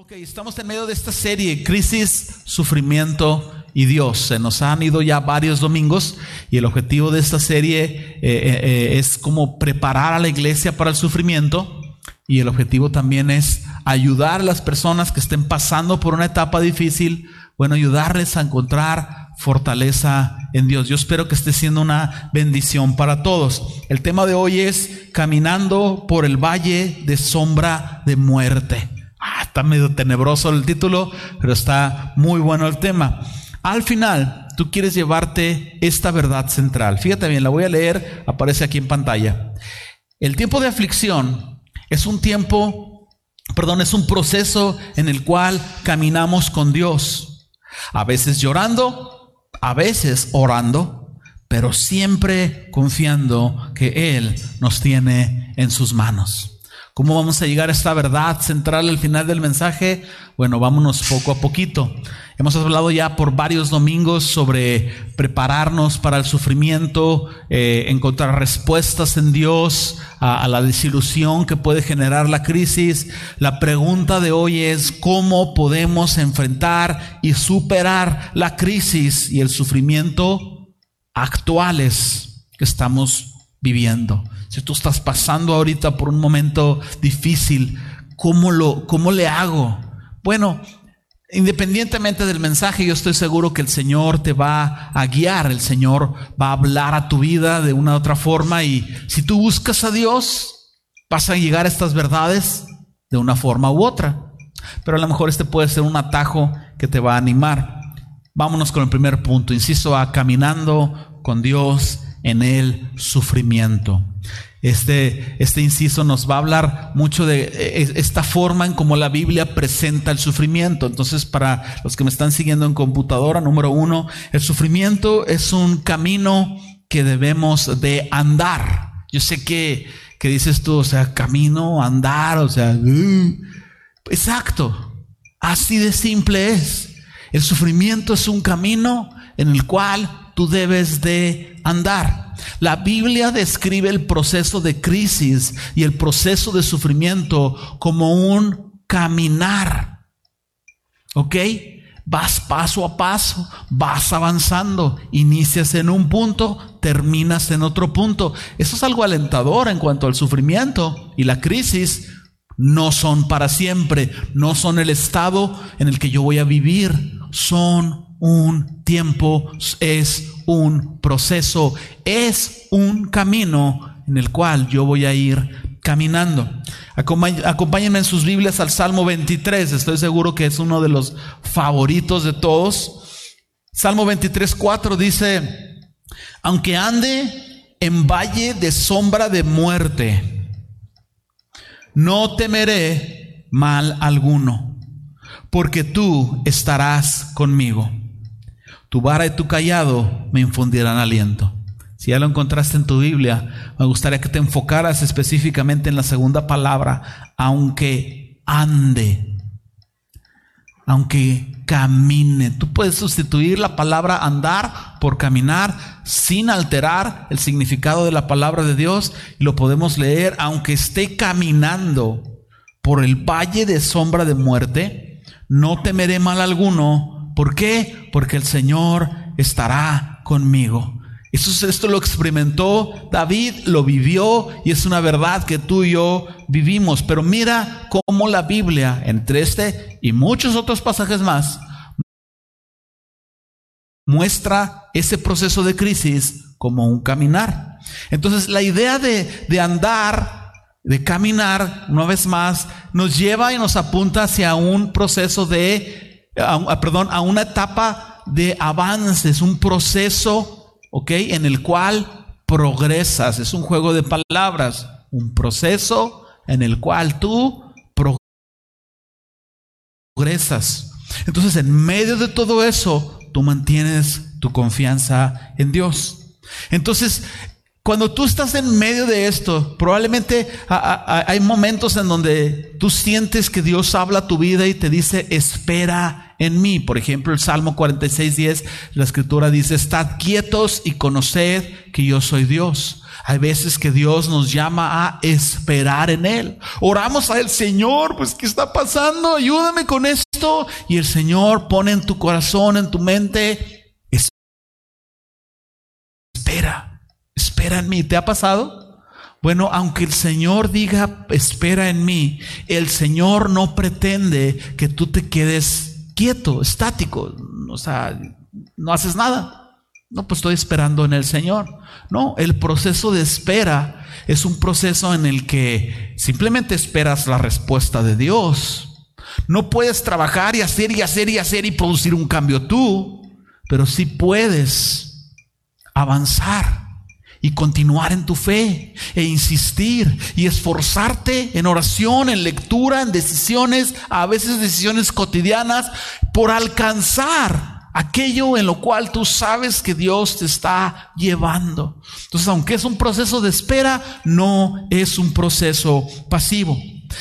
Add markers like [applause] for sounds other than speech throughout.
Ok, estamos en medio de esta serie, crisis, sufrimiento y Dios. Se nos han ido ya varios domingos y el objetivo de esta serie eh, eh, eh, es como preparar a la iglesia para el sufrimiento y el objetivo también es ayudar a las personas que estén pasando por una etapa difícil, bueno, ayudarles a encontrar fortaleza en Dios. Yo espero que esté siendo una bendición para todos. El tema de hoy es caminando por el valle de sombra de muerte. Ah, está medio tenebroso el título, pero está muy bueno el tema. Al final, tú quieres llevarte esta verdad central. Fíjate bien, la voy a leer, aparece aquí en pantalla. El tiempo de aflicción es un tiempo, perdón, es un proceso en el cual caminamos con Dios. A veces llorando, a veces orando, pero siempre confiando que Él nos tiene en sus manos. ¿Cómo vamos a llegar a esta verdad central al final del mensaje? Bueno, vámonos poco a poquito. Hemos hablado ya por varios domingos sobre prepararnos para el sufrimiento, eh, encontrar respuestas en Dios a, a la desilusión que puede generar la crisis. La pregunta de hoy es cómo podemos enfrentar y superar la crisis y el sufrimiento actuales que estamos viviendo. Si tú estás pasando ahorita por un momento difícil, ¿cómo, lo, cómo le hago? Bueno, independientemente del mensaje, yo estoy seguro que el Señor te va a guiar, el Señor va a hablar a tu vida de una u otra forma y si tú buscas a Dios, vas a llegar a estas verdades de una forma u otra. Pero a lo mejor este puede ser un atajo que te va a animar. Vámonos con el primer punto, insisto, a caminando con Dios en el sufrimiento. Este, este inciso nos va a hablar mucho de eh, esta forma en cómo la Biblia presenta el sufrimiento. Entonces, para los que me están siguiendo en computadora, número uno, el sufrimiento es un camino que debemos de andar. Yo sé que, que dices tú, o sea, camino, andar, o sea, uh, exacto. Así de simple es. El sufrimiento es un camino en el cual tú debes de andar. La Biblia describe el proceso de crisis y el proceso de sufrimiento como un caminar. ¿Ok? Vas paso a paso, vas avanzando, inicias en un punto, terminas en otro punto. Eso es algo alentador en cuanto al sufrimiento y la crisis. No son para siempre, no son el estado en el que yo voy a vivir, son un tiempo, es un proceso, es un camino en el cual yo voy a ir caminando. Acompáñenme en sus Biblias al Salmo 23, estoy seguro que es uno de los favoritos de todos. Salmo 23, 4 dice, aunque ande en valle de sombra de muerte, no temeré mal alguno, porque tú estarás conmigo. Tu vara y tu callado me infundirán aliento. Si ya lo encontraste en tu Biblia, me gustaría que te enfocaras específicamente en la segunda palabra, aunque ande, aunque camine. Tú puedes sustituir la palabra andar por caminar sin alterar el significado de la palabra de Dios y lo podemos leer, aunque esté caminando por el valle de sombra de muerte, no temeré mal alguno ¿Por qué? Porque el Señor estará conmigo. Eso, esto lo experimentó David, lo vivió y es una verdad que tú y yo vivimos. Pero mira cómo la Biblia, entre este y muchos otros pasajes más, muestra ese proceso de crisis como un caminar. Entonces la idea de, de andar, de caminar, una vez más, nos lleva y nos apunta hacia un proceso de a, perdón, a una etapa de avances, un proceso, ¿ok? En el cual progresas. Es un juego de palabras. Un proceso en el cual tú progresas. Entonces, en medio de todo eso, tú mantienes tu confianza en Dios. Entonces, cuando tú estás en medio de esto, probablemente hay momentos en donde tú sientes que Dios habla a tu vida y te dice, espera en mí. Por ejemplo, el Salmo 46, 10, la escritura dice, estad quietos y conoced que yo soy Dios. Hay veces que Dios nos llama a esperar en Él. Oramos a el Señor, pues ¿qué está pasando? Ayúdame con esto. Y el Señor pone en tu corazón, en tu mente, espera, espera en mí. ¿Te ha pasado? Bueno, aunque el Señor diga, espera en mí, el Señor no pretende que tú te quedes quieto, estático, o sea, no haces nada. No, pues estoy esperando en el Señor. No, el proceso de espera es un proceso en el que simplemente esperas la respuesta de Dios. No puedes trabajar y hacer y hacer y hacer y producir un cambio tú, pero sí puedes avanzar y continuar en tu fe e insistir y esforzarte en oración, en lectura, en decisiones, a veces decisiones cotidianas, por alcanzar aquello en lo cual tú sabes que Dios te está llevando. Entonces, aunque es un proceso de espera, no es un proceso pasivo.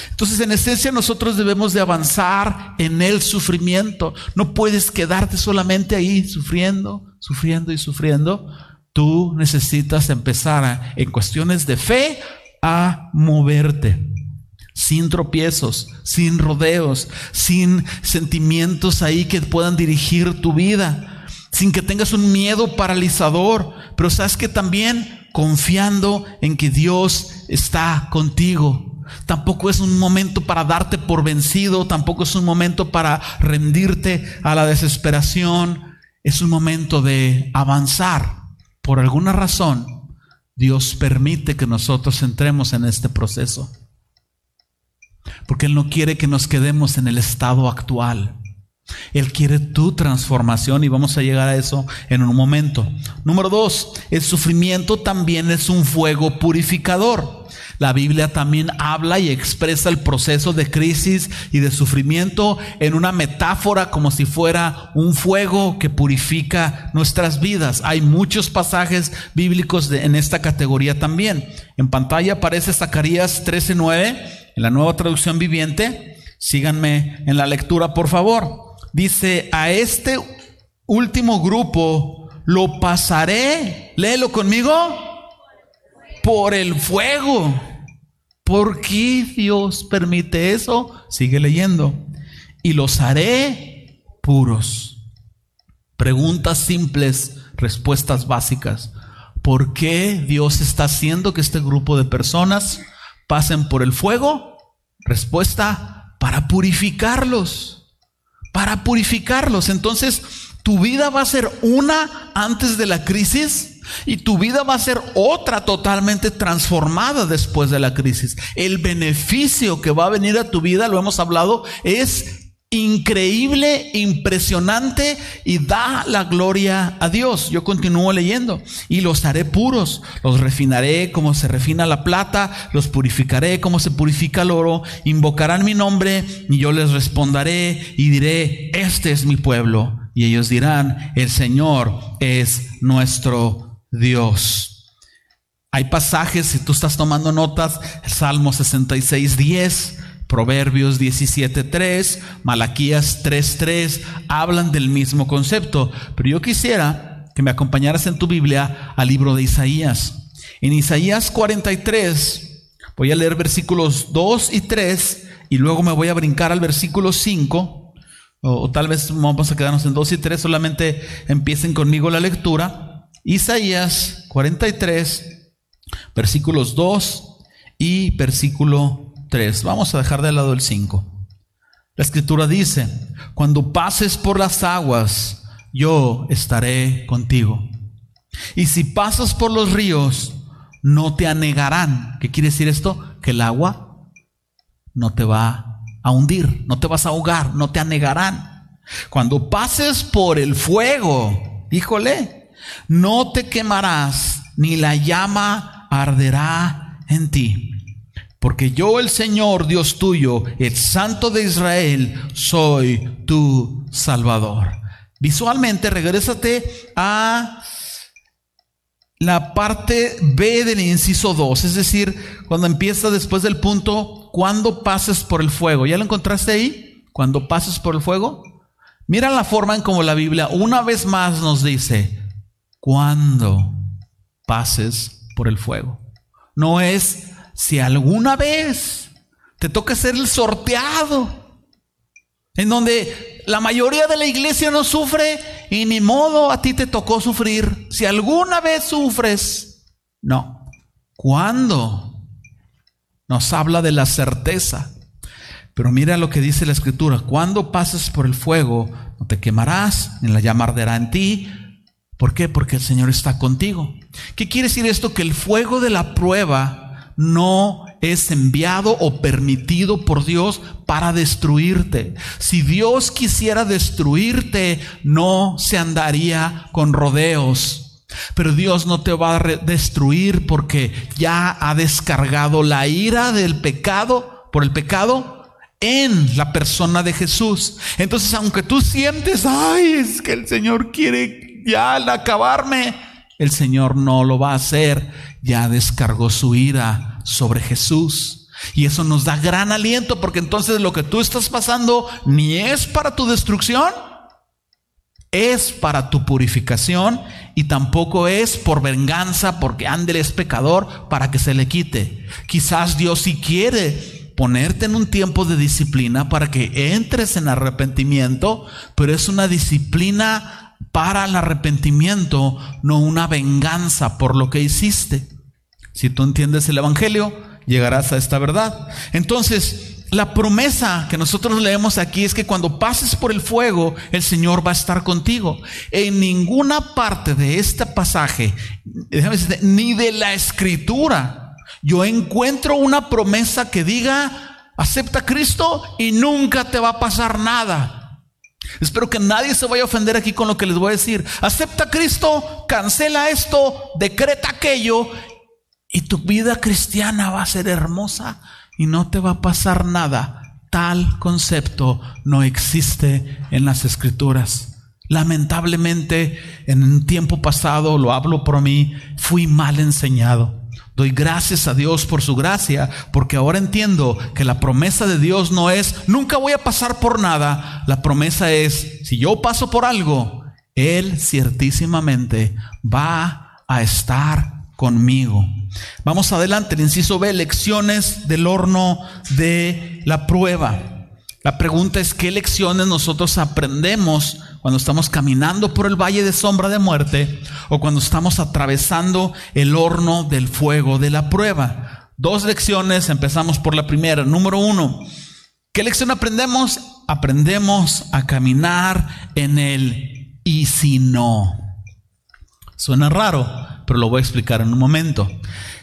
Entonces, en esencia, nosotros debemos de avanzar en el sufrimiento. No puedes quedarte solamente ahí sufriendo, sufriendo y sufriendo. Tú necesitas empezar en cuestiones de fe a moverte sin tropiezos, sin rodeos, sin sentimientos ahí que puedan dirigir tu vida, sin que tengas un miedo paralizador, pero sabes que también confiando en que Dios está contigo. Tampoco es un momento para darte por vencido, tampoco es un momento para rendirte a la desesperación, es un momento de avanzar. Por alguna razón, Dios permite que nosotros entremos en este proceso. Porque Él no quiere que nos quedemos en el estado actual. Él quiere tu transformación y vamos a llegar a eso en un momento. Número dos, el sufrimiento también es un fuego purificador. La Biblia también habla y expresa el proceso de crisis y de sufrimiento en una metáfora como si fuera un fuego que purifica nuestras vidas. Hay muchos pasajes bíblicos en esta categoría también. En pantalla aparece Zacarías 13:9 en la nueva traducción viviente, síganme en la lectura por favor. Dice, a este último grupo lo pasaré, léelo conmigo, por el fuego. ¿Por qué Dios permite eso? Sigue leyendo. Y los haré puros. Preguntas simples, respuestas básicas. ¿Por qué Dios está haciendo que este grupo de personas pasen por el fuego? Respuesta, para purificarlos. Para purificarlos. Entonces, tu vida va a ser una antes de la crisis y tu vida va a ser otra totalmente transformada después de la crisis. El beneficio que va a venir a tu vida, lo hemos hablado, es increíble, impresionante y da la gloria a Dios. Yo continúo leyendo y los haré puros, los refinaré como se refina la plata, los purificaré como se purifica el oro, invocarán mi nombre y yo les responderé y diré, este es mi pueblo. Y ellos dirán, el Señor es nuestro Dios. Hay pasajes, si tú estás tomando notas, Salmo 66, 10 Proverbios 17.3, Malaquías 3.3 hablan del mismo concepto. Pero yo quisiera que me acompañaras en tu Biblia al libro de Isaías. En Isaías 43 voy a leer versículos 2 y 3 y luego me voy a brincar al versículo 5. O, tal vez vamos a quedarnos en 2 y 3, solamente empiecen conmigo la lectura. Isaías 43, versículos 2 y versículo 3. Vamos a dejar de lado el 5. La escritura dice, cuando pases por las aguas, yo estaré contigo. Y si pasas por los ríos, no te anegarán. ¿Qué quiere decir esto? Que el agua no te va a hundir, no te vas a ahogar, no te anegarán. Cuando pases por el fuego, híjole, no te quemarás, ni la llama arderá en ti. Porque yo, el Señor Dios tuyo, el Santo de Israel, soy tu Salvador. Visualmente, regrésate a la parte B del inciso 2, es decir, cuando empieza después del punto, cuando pases por el fuego. ¿Ya lo encontraste ahí? Cuando pases por el fuego. Mira la forma en como la Biblia una vez más nos dice, cuando pases por el fuego. No es si alguna vez te toca ser el sorteado, en donde la mayoría de la iglesia no sufre y ni modo a ti te tocó sufrir. Si alguna vez sufres, no. ¿Cuándo? Nos habla de la certeza. Pero mira lo que dice la escritura, cuando pases por el fuego, no te quemarás, ni la llama arderá en ti. ¿Por qué? Porque el Señor está contigo. ¿Qué quiere decir esto? Que el fuego de la prueba no es enviado o permitido por Dios para destruirte. Si Dios quisiera destruirte, no se andaría con rodeos. Pero Dios no te va a destruir porque ya ha descargado la ira del pecado, por el pecado, en la persona de Jesús. Entonces, aunque tú sientes, ay, es que el Señor quiere ya acabarme, el Señor no lo va a hacer. Ya descargó su ira sobre Jesús. Y eso nos da gran aliento porque entonces lo que tú estás pasando ni es para tu destrucción, es para tu purificación y tampoco es por venganza porque André es pecador para que se le quite. Quizás Dios sí quiere ponerte en un tiempo de disciplina para que entres en arrepentimiento, pero es una disciplina para el arrepentimiento, no una venganza por lo que hiciste. Si tú entiendes el Evangelio, llegarás a esta verdad. Entonces, la promesa que nosotros leemos aquí es que cuando pases por el fuego, el Señor va a estar contigo. En ninguna parte de este pasaje, ni de la escritura, yo encuentro una promesa que diga, acepta a Cristo y nunca te va a pasar nada. Espero que nadie se vaya a ofender aquí con lo que les voy a decir. Acepta a Cristo, cancela esto, decreta aquello y tu vida cristiana va a ser hermosa y no te va a pasar nada. Tal concepto no existe en las escrituras. Lamentablemente, en un tiempo pasado, lo hablo por mí, fui mal enseñado. Doy gracias a Dios por su gracia, porque ahora entiendo que la promesa de Dios no es, nunca voy a pasar por nada. La promesa es, si yo paso por algo, Él ciertísimamente va a estar conmigo. Vamos adelante, el inciso B, lecciones del horno de la prueba. La pregunta es, ¿qué lecciones nosotros aprendemos cuando estamos caminando por el valle de sombra de muerte o cuando estamos atravesando el horno del fuego de la prueba? Dos lecciones, empezamos por la primera. Número uno, ¿qué lección aprendemos? Aprendemos a caminar en el y si no. Suena raro, pero lo voy a explicar en un momento.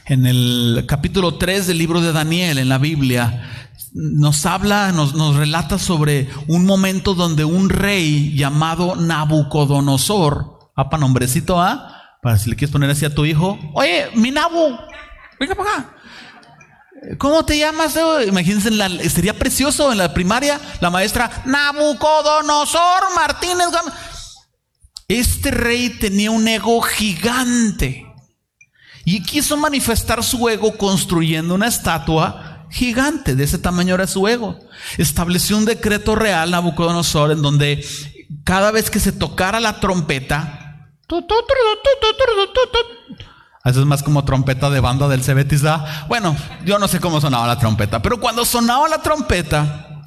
En el capítulo 3 del libro de Daniel en la Biblia, nos habla, nos, nos, relata sobre un momento donde un rey llamado Nabucodonosor, apa nombrecito A, para si le quieres poner así a tu hijo, oye, mi Nabu, venga para acá. ¿Cómo te llamas? Imagínense, sería precioso en la primaria, la maestra Nabucodonosor Martínez. Este rey tenía un ego gigante y quiso manifestar su ego construyendo una estatua gigante, de ese tamaño era su ego. Estableció un decreto real, Nabucodonosor, en donde cada vez que se tocara la trompeta, eso es más como trompeta de banda del Cebetizá. Bueno, yo no sé cómo sonaba la trompeta, pero cuando sonaba la trompeta,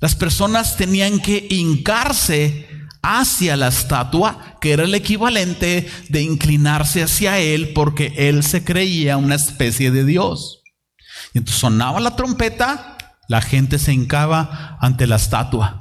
las personas tenían que hincarse hacia la estatua, que era el equivalente de inclinarse hacia él porque él se creía una especie de Dios. Y entonces sonaba la trompeta, la gente se hincaba ante la estatua.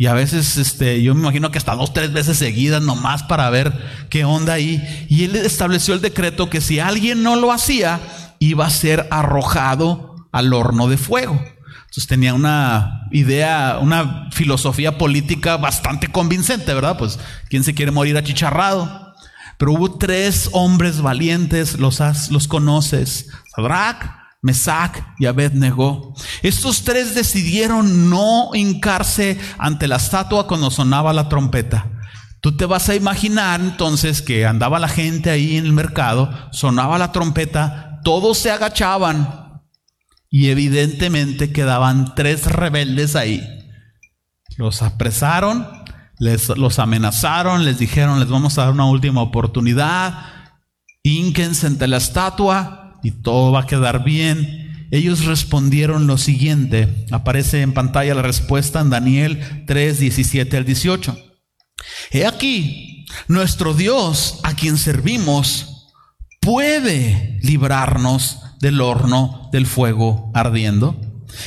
Y a veces, este, yo me imagino que hasta dos, tres veces seguidas nomás para ver qué onda ahí. Y él estableció el decreto que si alguien no lo hacía, iba a ser arrojado al horno de fuego. Entonces tenía una idea, una filosofía política bastante convincente, ¿verdad? Pues, ¿quién se quiere morir achicharrado? Pero hubo tres hombres valientes, los, los conoces, Sadrach, Mesac y Abednego. Estos tres decidieron no hincarse ante la estatua cuando sonaba la trompeta. Tú te vas a imaginar entonces que andaba la gente ahí en el mercado, sonaba la trompeta, todos se agachaban y evidentemente quedaban tres rebeldes ahí. Los apresaron, les, los amenazaron, les dijeron les vamos a dar una última oportunidad Ínquense ante la estatua y todo va a quedar bien. Ellos respondieron lo siguiente. Aparece en pantalla la respuesta en Daniel 3, 17 al 18. He aquí, nuestro Dios a quien servimos puede librarnos del horno del fuego ardiendo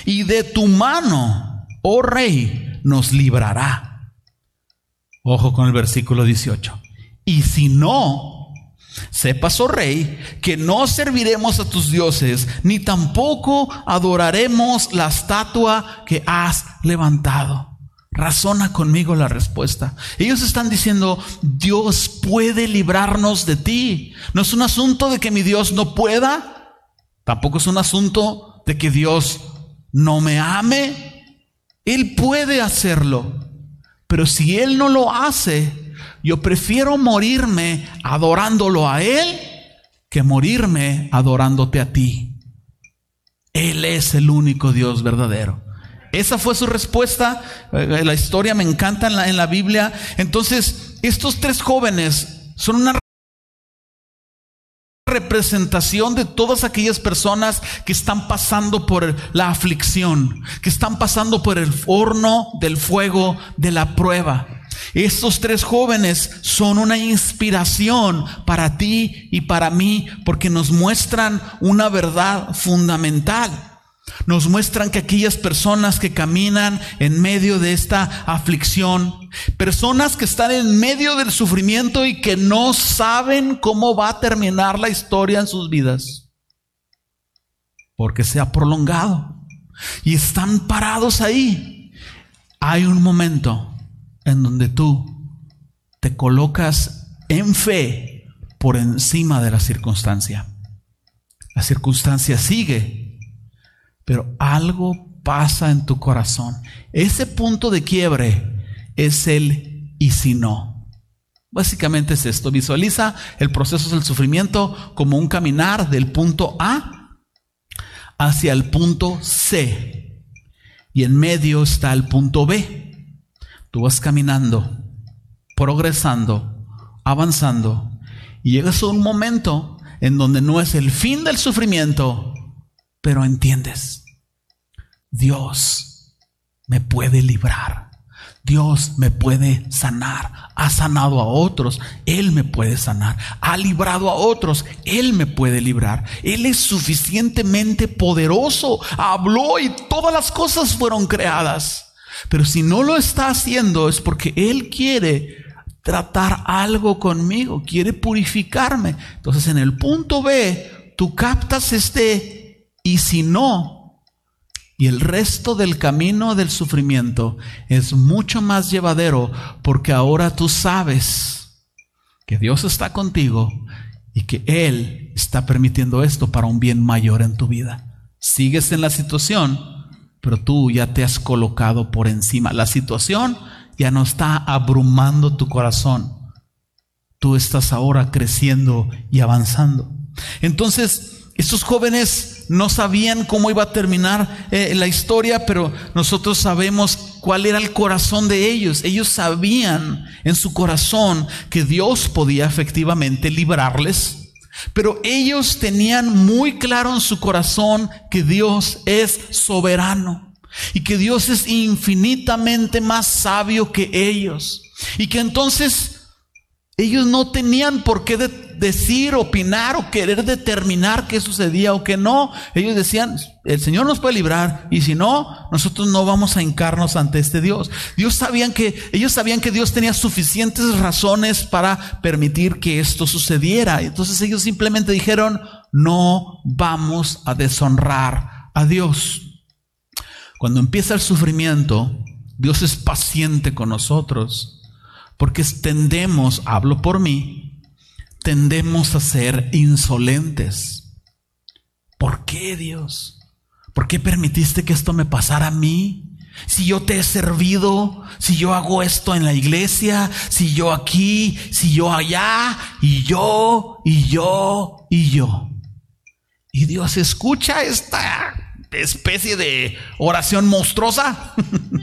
y de tu mano, oh rey, nos librará. Ojo con el versículo 18. Y si no, sepas, oh rey, que no serviremos a tus dioses, ni tampoco adoraremos la estatua que has levantado. Razona conmigo la respuesta. Ellos están diciendo, Dios puede librarnos de ti. No es un asunto de que mi Dios no pueda, tampoco es un asunto de que Dios no me ame. Él puede hacerlo. Pero si Él no lo hace, yo prefiero morirme adorándolo a Él que morirme adorándote a ti. Él es el único Dios verdadero. Esa fue su respuesta. Eh, la historia me encanta en la, en la Biblia. Entonces, estos tres jóvenes son una representación de todas aquellas personas que están pasando por la aflicción, que están pasando por el horno del fuego de la prueba. Estos tres jóvenes son una inspiración para ti y para mí porque nos muestran una verdad fundamental. Nos muestran que aquellas personas que caminan en medio de esta aflicción, personas que están en medio del sufrimiento y que no saben cómo va a terminar la historia en sus vidas, porque se ha prolongado y están parados ahí. Hay un momento en donde tú te colocas en fe por encima de la circunstancia. La circunstancia sigue pero algo pasa en tu corazón. Ese punto de quiebre es el y si no. Básicamente es esto. Visualiza el proceso del sufrimiento como un caminar del punto A hacia el punto C. Y en medio está el punto B. Tú vas caminando, progresando, avanzando. Y llegas a un momento en donde no es el fin del sufrimiento, pero entiendes, Dios me puede librar. Dios me puede sanar. Ha sanado a otros. Él me puede sanar. Ha librado a otros. Él me puede librar. Él es suficientemente poderoso. Habló y todas las cosas fueron creadas. Pero si no lo está haciendo es porque Él quiere tratar algo conmigo. Quiere purificarme. Entonces en el punto B, tú captas este y si no, y el resto del camino del sufrimiento es mucho más llevadero porque ahora tú sabes que Dios está contigo y que Él está permitiendo esto para un bien mayor en tu vida. Sigues en la situación, pero tú ya te has colocado por encima. La situación ya no está abrumando tu corazón. Tú estás ahora creciendo y avanzando. Entonces, estos jóvenes no sabían cómo iba a terminar eh, la historia, pero nosotros sabemos cuál era el corazón de ellos. Ellos sabían en su corazón que Dios podía efectivamente librarles, pero ellos tenían muy claro en su corazón que Dios es soberano y que Dios es infinitamente más sabio que ellos. Y que entonces ellos no tenían por qué decir, opinar o querer determinar qué sucedía o qué no. Ellos decían, el Señor nos puede librar y si no, nosotros no vamos a hincarnos ante este Dios. Dios sabían que, ellos sabían que Dios tenía suficientes razones para permitir que esto sucediera. Entonces ellos simplemente dijeron, no vamos a deshonrar a Dios. Cuando empieza el sufrimiento, Dios es paciente con nosotros porque tendemos, hablo por mí, tendemos a ser insolentes. ¿Por qué Dios? ¿Por qué permitiste que esto me pasara a mí? Si yo te he servido, si yo hago esto en la iglesia, si yo aquí, si yo allá, y yo, y yo, y yo. Y Dios escucha esta especie de oración monstruosa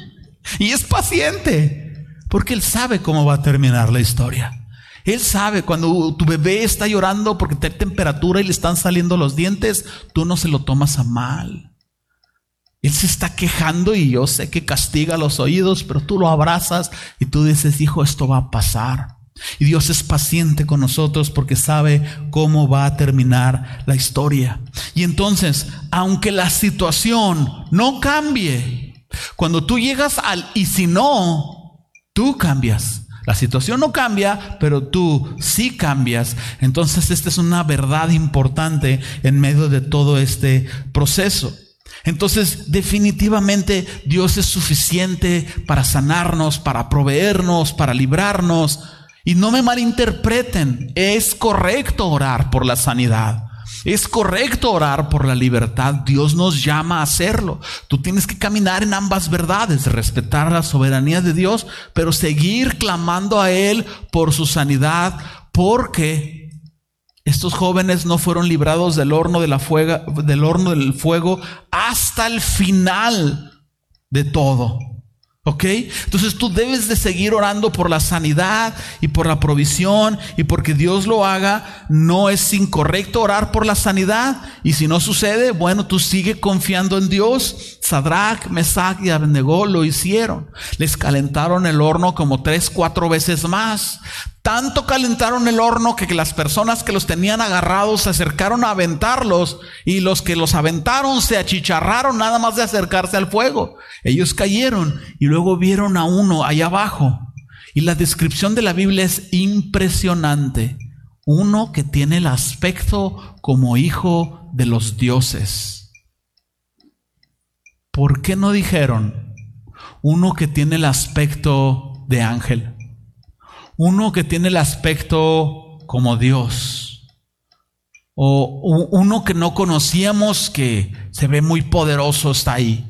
[laughs] y es paciente, porque Él sabe cómo va a terminar la historia. Él sabe cuando tu bebé está llorando porque tiene temperatura y le están saliendo los dientes, tú no se lo tomas a mal. Él se está quejando y yo sé que castiga los oídos, pero tú lo abrazas y tú dices, hijo, esto va a pasar. Y Dios es paciente con nosotros porque sabe cómo va a terminar la historia. Y entonces, aunque la situación no cambie, cuando tú llegas al y si no, tú cambias. La situación no cambia, pero tú sí cambias. Entonces, esta es una verdad importante en medio de todo este proceso. Entonces, definitivamente Dios es suficiente para sanarnos, para proveernos, para librarnos. Y no me malinterpreten, es correcto orar por la sanidad. Es correcto orar por la libertad. Dios nos llama a hacerlo. Tú tienes que caminar en ambas verdades, respetar la soberanía de Dios, pero seguir clamando a Él por su sanidad, porque estos jóvenes no fueron librados del horno, de la del horno del fuego hasta el final de todo. ¿Ok? Entonces tú debes de seguir orando por la sanidad y por la provisión y porque Dios lo haga. No es incorrecto orar por la sanidad. Y si no sucede, bueno, tú sigue confiando en Dios. Sadrach, Mesach y Abednego lo hicieron. Les calentaron el horno como tres, cuatro veces más. Tanto calentaron el horno que las personas que los tenían agarrados se acercaron a aventarlos y los que los aventaron se achicharraron nada más de acercarse al fuego. Ellos cayeron y luego vieron a uno allá abajo. Y la descripción de la Biblia es impresionante. Uno que tiene el aspecto como hijo de los dioses. ¿Por qué no dijeron uno que tiene el aspecto de ángel? Uno que tiene el aspecto como Dios. O uno que no conocíamos que se ve muy poderoso está ahí.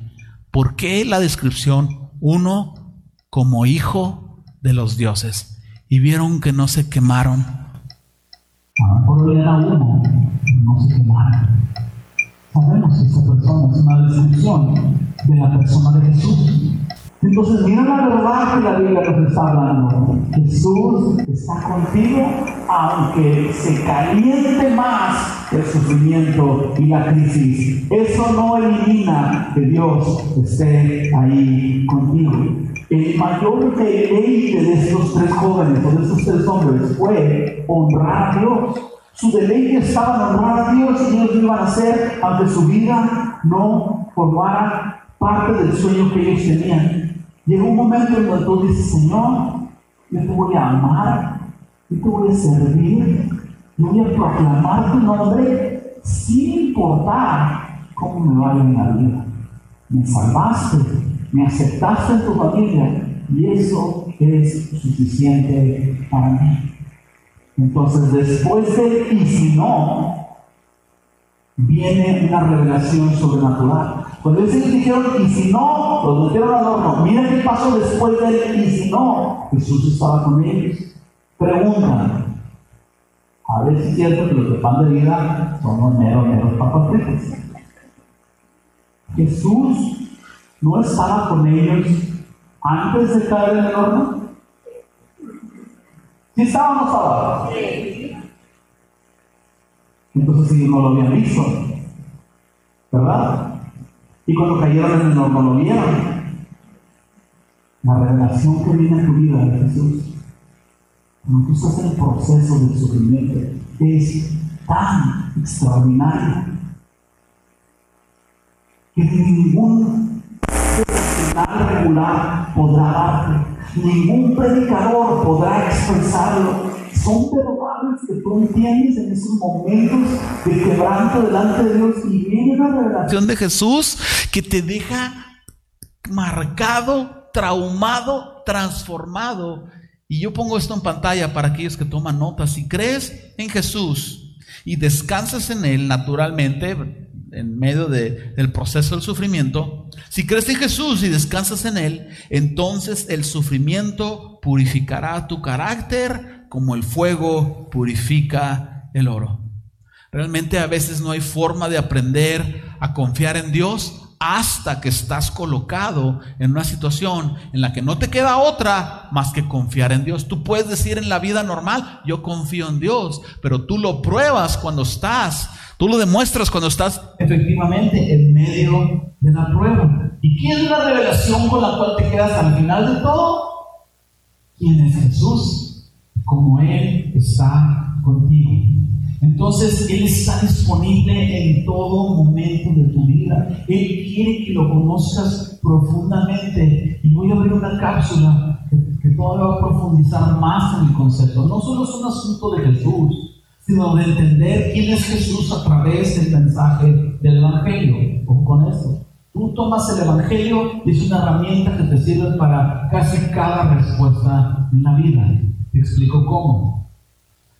¿Por qué la descripción? Uno como hijo de los dioses. Y vieron que no se quemaron. Uno, no se quemaron. Sabemos que esta persona es una descripción de la persona de Jesús. Entonces, mira la verdad que la Biblia nos está hablando. Jesús está contigo, aunque se caliente más el sufrimiento y la crisis. Eso no elimina que Dios esté ahí contigo. El mayor deleite de estos tres jóvenes o de estos tres hombres fue honrar a Dios. Su deleite estaba en honrar a Dios y ellos lo iban a hacer aunque su vida no formara parte del sueño que ellos tenían. Llegó un momento en donde tú dices, Señor, yo te voy a amar, yo te voy a servir, yo voy a proclamar tu nombre sin importar cómo me vaya en la vida. Me salvaste, me aceptaste en tu familia y eso es suficiente para mí. Entonces, después de y si no, viene una revelación sobrenatural. Cuando ellos dijeron, y si no, los metieron al horno. Mira qué pasó después de él, y si no, Jesús estaba con ellos. Preguntan, a ver si es cierto que los de pan de vida son los meros, meros papatetes. Jesús no estaba con ellos antes de caer en el horno. ¿Sí estaba o no estaba? Sí. Entonces ellos no lo habían visto. ¿Verdad? Y cuando cayeron el horno lo vieron. La revelación que viene a tu vida de Jesús, cuando tú estás en el proceso del sufrimiento, es tan extraordinaria que ningún profesional regular podrá darte, ningún predicador podrá expresarlo. Son que tú entiendes en esos momentos de quebranto delante de Dios y viene la revelación de Jesús que te deja marcado, traumado, transformado. Y yo pongo esto en pantalla para aquellos que toman notas. Si crees en Jesús y descansas en Él naturalmente, en medio del proceso del sufrimiento, si crees en Jesús y descansas en Él, entonces el sufrimiento purificará tu carácter como el fuego purifica el oro. Realmente a veces no hay forma de aprender a confiar en Dios hasta que estás colocado en una situación en la que no te queda otra más que confiar en Dios. Tú puedes decir en la vida normal, yo confío en Dios, pero tú lo pruebas cuando estás, tú lo demuestras cuando estás efectivamente en medio de la prueba. ¿Y quién es la revelación con la cual te quedas al final de todo? ¿Quién es Jesús? Como Él está contigo. Entonces Él está disponible en todo momento de tu vida. Él quiere que lo conozcas profundamente. Y voy a abrir una cápsula que, todavía va a profundizar más en el concepto. No solo es un asunto de Jesús, sino de entender quién es Jesús a través del mensaje del Evangelio. Con esto. Tú tomas el Evangelio y es una herramienta que te sirve para casi cada respuesta en la vida. Te explico cómo.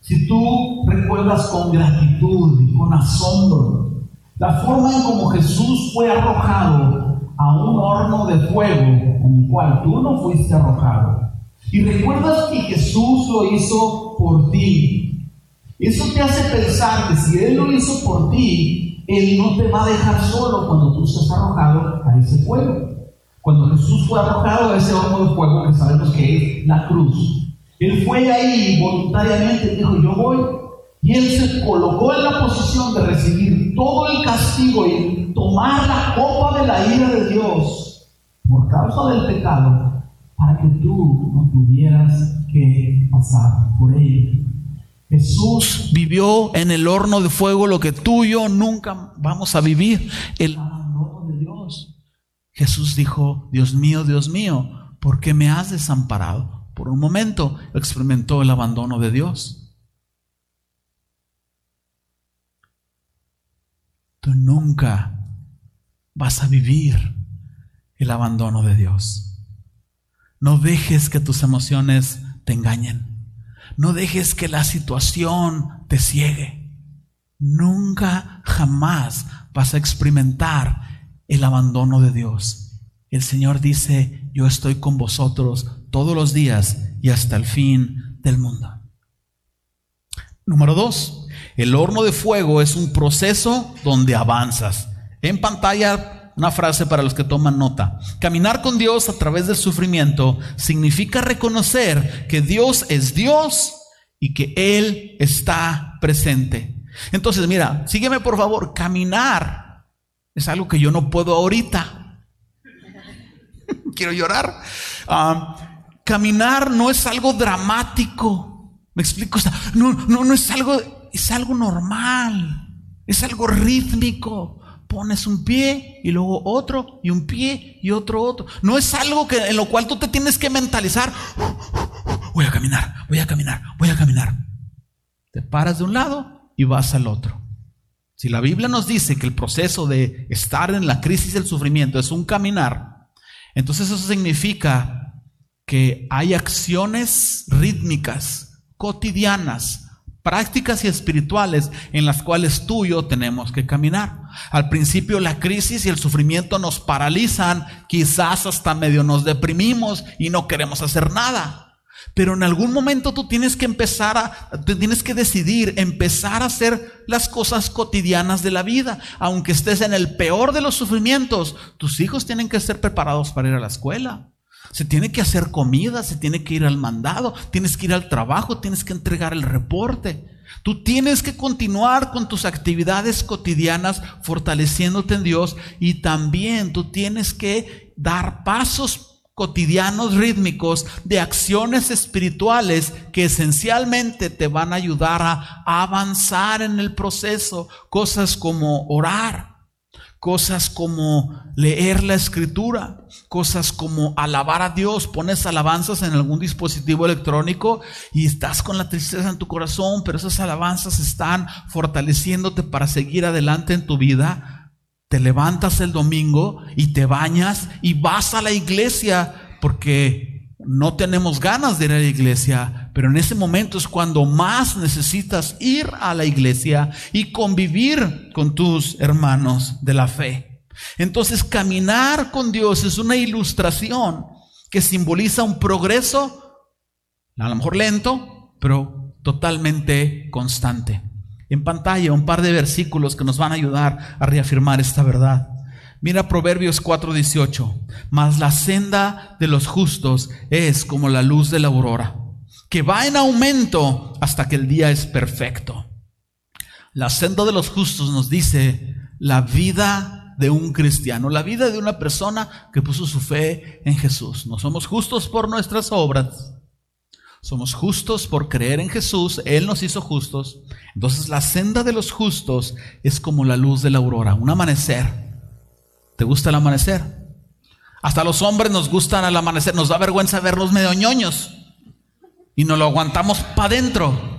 Si tú recuerdas con gratitud y con asombro la forma en como Jesús fue arrojado a un horno de fuego en el cual tú no fuiste arrojado, y recuerdas que Jesús lo hizo por ti, eso te hace pensar que si Él lo hizo por ti, Él no te va a dejar solo cuando tú seas arrojado a ese fuego. Cuando Jesús fue arrojado a ese horno de fuego que sabemos que es la cruz, él fue ahí voluntariamente, dijo, yo voy. Y él se colocó en la posición de recibir todo el castigo y tomar la copa de la ira de Dios por causa del pecado, para que tú no tuvieras que pasar por ello. Jesús vivió en el horno de fuego lo que tú y yo nunca vamos a vivir, el abandono de Dios. Jesús dijo, Dios mío, Dios mío, ¿por qué me has desamparado? Por un momento experimentó el abandono de Dios. Tú nunca vas a vivir el abandono de Dios. No dejes que tus emociones te engañen. No dejes que la situación te ciegue. Nunca, jamás vas a experimentar el abandono de Dios. El Señor dice, yo estoy con vosotros todos los días y hasta el fin del mundo. Número dos, el horno de fuego es un proceso donde avanzas. En pantalla, una frase para los que toman nota. Caminar con Dios a través del sufrimiento significa reconocer que Dios es Dios y que Él está presente. Entonces, mira, sígueme por favor. Caminar es algo que yo no puedo ahorita. Quiero llorar. Ah, Caminar no es algo dramático. ¿Me explico? no, no, no es algo, es algo normal. Es algo rítmico. Pones un pie y luego otro y un pie y otro otro. No es algo que, en lo cual tú te tienes que mentalizar. Voy a caminar, voy a caminar, voy a caminar. Te paras de un lado y vas al otro. Si la Biblia nos dice que el proceso de estar en la crisis del sufrimiento es un caminar, entonces eso significa que hay acciones rítmicas, cotidianas, prácticas y espirituales en las cuales tú y yo tenemos que caminar. Al principio la crisis y el sufrimiento nos paralizan, quizás hasta medio nos deprimimos y no queremos hacer nada. Pero en algún momento tú tienes que empezar a, tienes que decidir empezar a hacer las cosas cotidianas de la vida. Aunque estés en el peor de los sufrimientos, tus hijos tienen que ser preparados para ir a la escuela. Se tiene que hacer comida, se tiene que ir al mandado, tienes que ir al trabajo, tienes que entregar el reporte. Tú tienes que continuar con tus actividades cotidianas fortaleciéndote en Dios y también tú tienes que dar pasos cotidianos rítmicos de acciones espirituales que esencialmente te van a ayudar a avanzar en el proceso. Cosas como orar, Cosas como leer la escritura, cosas como alabar a Dios, pones alabanzas en algún dispositivo electrónico y estás con la tristeza en tu corazón, pero esas alabanzas están fortaleciéndote para seguir adelante en tu vida. Te levantas el domingo y te bañas y vas a la iglesia porque no tenemos ganas de ir a la iglesia, pero en ese momento es cuando más necesitas ir a la iglesia y convivir con tus hermanos de la fe. Entonces caminar con Dios es una ilustración que simboliza un progreso, a lo mejor lento, pero totalmente constante. En pantalla un par de versículos que nos van a ayudar a reafirmar esta verdad. Mira Proverbios 4:18. Mas la senda de los justos es como la luz de la aurora, que va en aumento hasta que el día es perfecto. La senda de los justos nos dice la vida de un cristiano, la vida de una persona que puso su fe en Jesús. No somos justos por nuestras obras, somos justos por creer en Jesús, Él nos hizo justos. Entonces la senda de los justos es como la luz de la aurora, un amanecer. ¿Te gusta el amanecer? Hasta los hombres nos gustan el amanecer, nos da vergüenza verlos medio ñoños y nos lo aguantamos para adentro.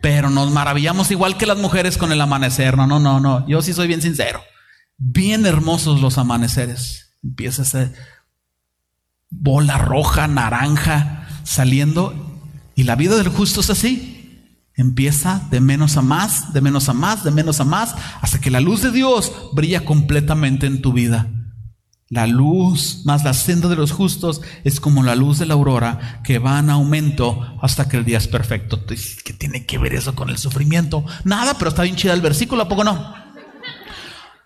Pero nos maravillamos igual que las mujeres con el amanecer. No, no, no, no. Yo sí soy bien sincero. Bien hermosos los amaneceres. Empieza esa bola roja, naranja, saliendo y la vida del justo es así. Empieza de menos a más, de menos a más, de menos a más, hasta que la luz de Dios brilla completamente en tu vida. La luz más la senda de los justos es como la luz de la aurora que va en aumento hasta que el día es perfecto. ¿Qué tiene que ver eso con el sufrimiento? Nada, pero está bien chida el versículo, ¿a poco no?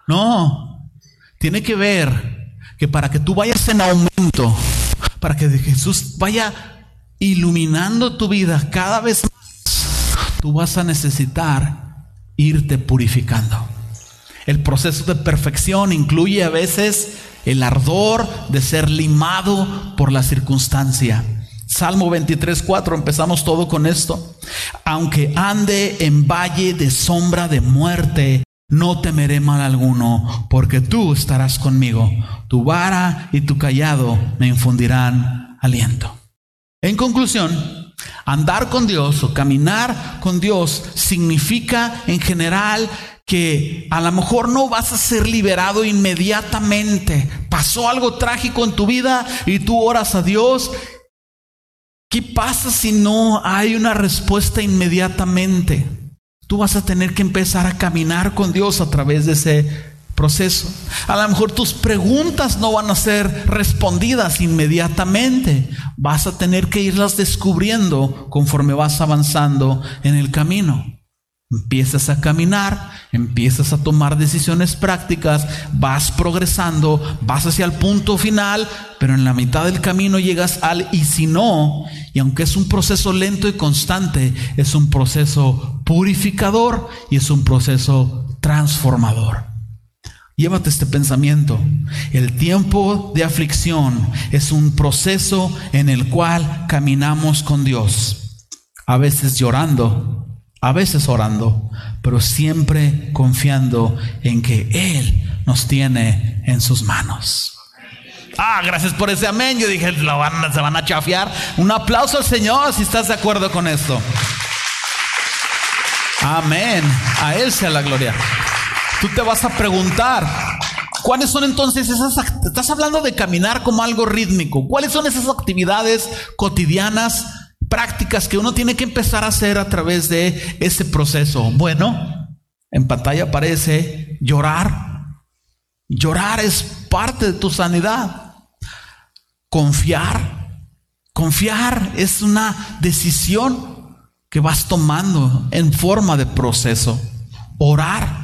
No, tiene que ver que para que tú vayas en aumento, para que Jesús vaya iluminando tu vida cada vez más, tú vas a necesitar irte purificando. El proceso de perfección incluye a veces el ardor de ser limado por la circunstancia. Salmo 23, 4, empezamos todo con esto. Aunque ande en valle de sombra de muerte, no temeré mal alguno, porque tú estarás conmigo. Tu vara y tu callado me infundirán aliento. En conclusión, andar con Dios o caminar con Dios significa en general que a lo mejor no vas a ser liberado inmediatamente. Pasó algo trágico en tu vida y tú oras a Dios. ¿Qué pasa si no hay una respuesta inmediatamente? Tú vas a tener que empezar a caminar con Dios a través de ese proceso. A lo mejor tus preguntas no van a ser respondidas inmediatamente. Vas a tener que irlas descubriendo conforme vas avanzando en el camino. Empiezas a caminar, empiezas a tomar decisiones prácticas, vas progresando, vas hacia el punto final, pero en la mitad del camino llegas al y si no, y aunque es un proceso lento y constante, es un proceso purificador y es un proceso transformador. Llévate este pensamiento. El tiempo de aflicción es un proceso en el cual caminamos con Dios. A veces llorando, a veces orando, pero siempre confiando en que Él nos tiene en sus manos. Ah, gracias por ese amén. Yo dije, se van a chafiar. Un aplauso al Señor si estás de acuerdo con esto. Amén. A Él sea la gloria. Tú te vas a preguntar, ¿cuáles son entonces esas... Estás hablando de caminar como algo rítmico. ¿Cuáles son esas actividades cotidianas, prácticas que uno tiene que empezar a hacer a través de ese proceso? Bueno, en pantalla aparece llorar. Llorar es parte de tu sanidad. Confiar. Confiar es una decisión que vas tomando en forma de proceso. Orar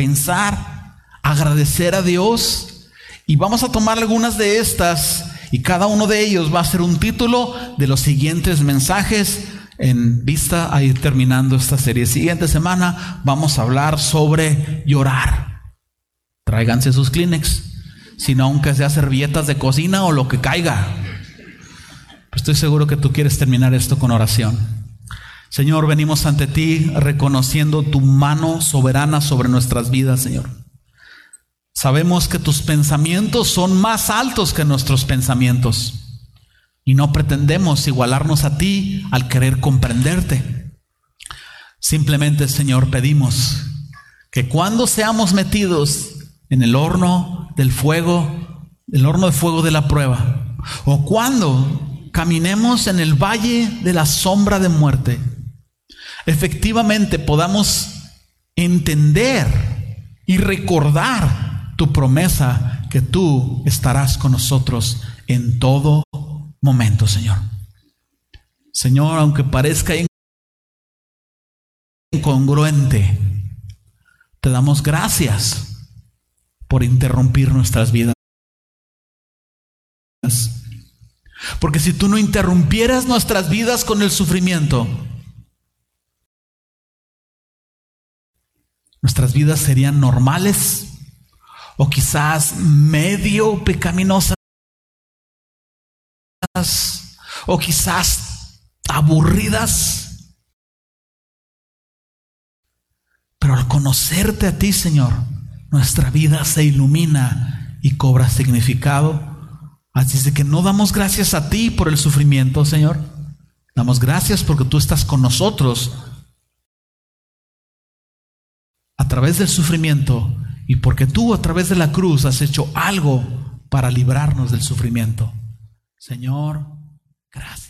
pensar, agradecer a Dios. Y vamos a tomar algunas de estas y cada uno de ellos va a ser un título de los siguientes mensajes en vista a ir terminando esta serie. Siguiente semana vamos a hablar sobre llorar. Tráiganse sus Kleenex, si no aunque sea servilletas de cocina o lo que caiga. Estoy seguro que tú quieres terminar esto con oración. Señor, venimos ante ti reconociendo tu mano soberana sobre nuestras vidas, Señor. Sabemos que tus pensamientos son más altos que nuestros pensamientos y no pretendemos igualarnos a ti al querer comprenderte. Simplemente, Señor, pedimos que cuando seamos metidos en el horno del fuego, el horno de fuego de la prueba, o cuando caminemos en el valle de la sombra de muerte, efectivamente podamos entender y recordar tu promesa que tú estarás con nosotros en todo momento, Señor. Señor, aunque parezca incongruente, te damos gracias por interrumpir nuestras vidas. Porque si tú no interrumpieras nuestras vidas con el sufrimiento, nuestras vidas serían normales o quizás medio pecaminosas o quizás aburridas. Pero al conocerte a ti, Señor, nuestra vida se ilumina y cobra significado. Así es de que no damos gracias a ti por el sufrimiento, Señor. Damos gracias porque tú estás con nosotros a través del sufrimiento y porque tú a través de la cruz has hecho algo para librarnos del sufrimiento. Señor, gracias.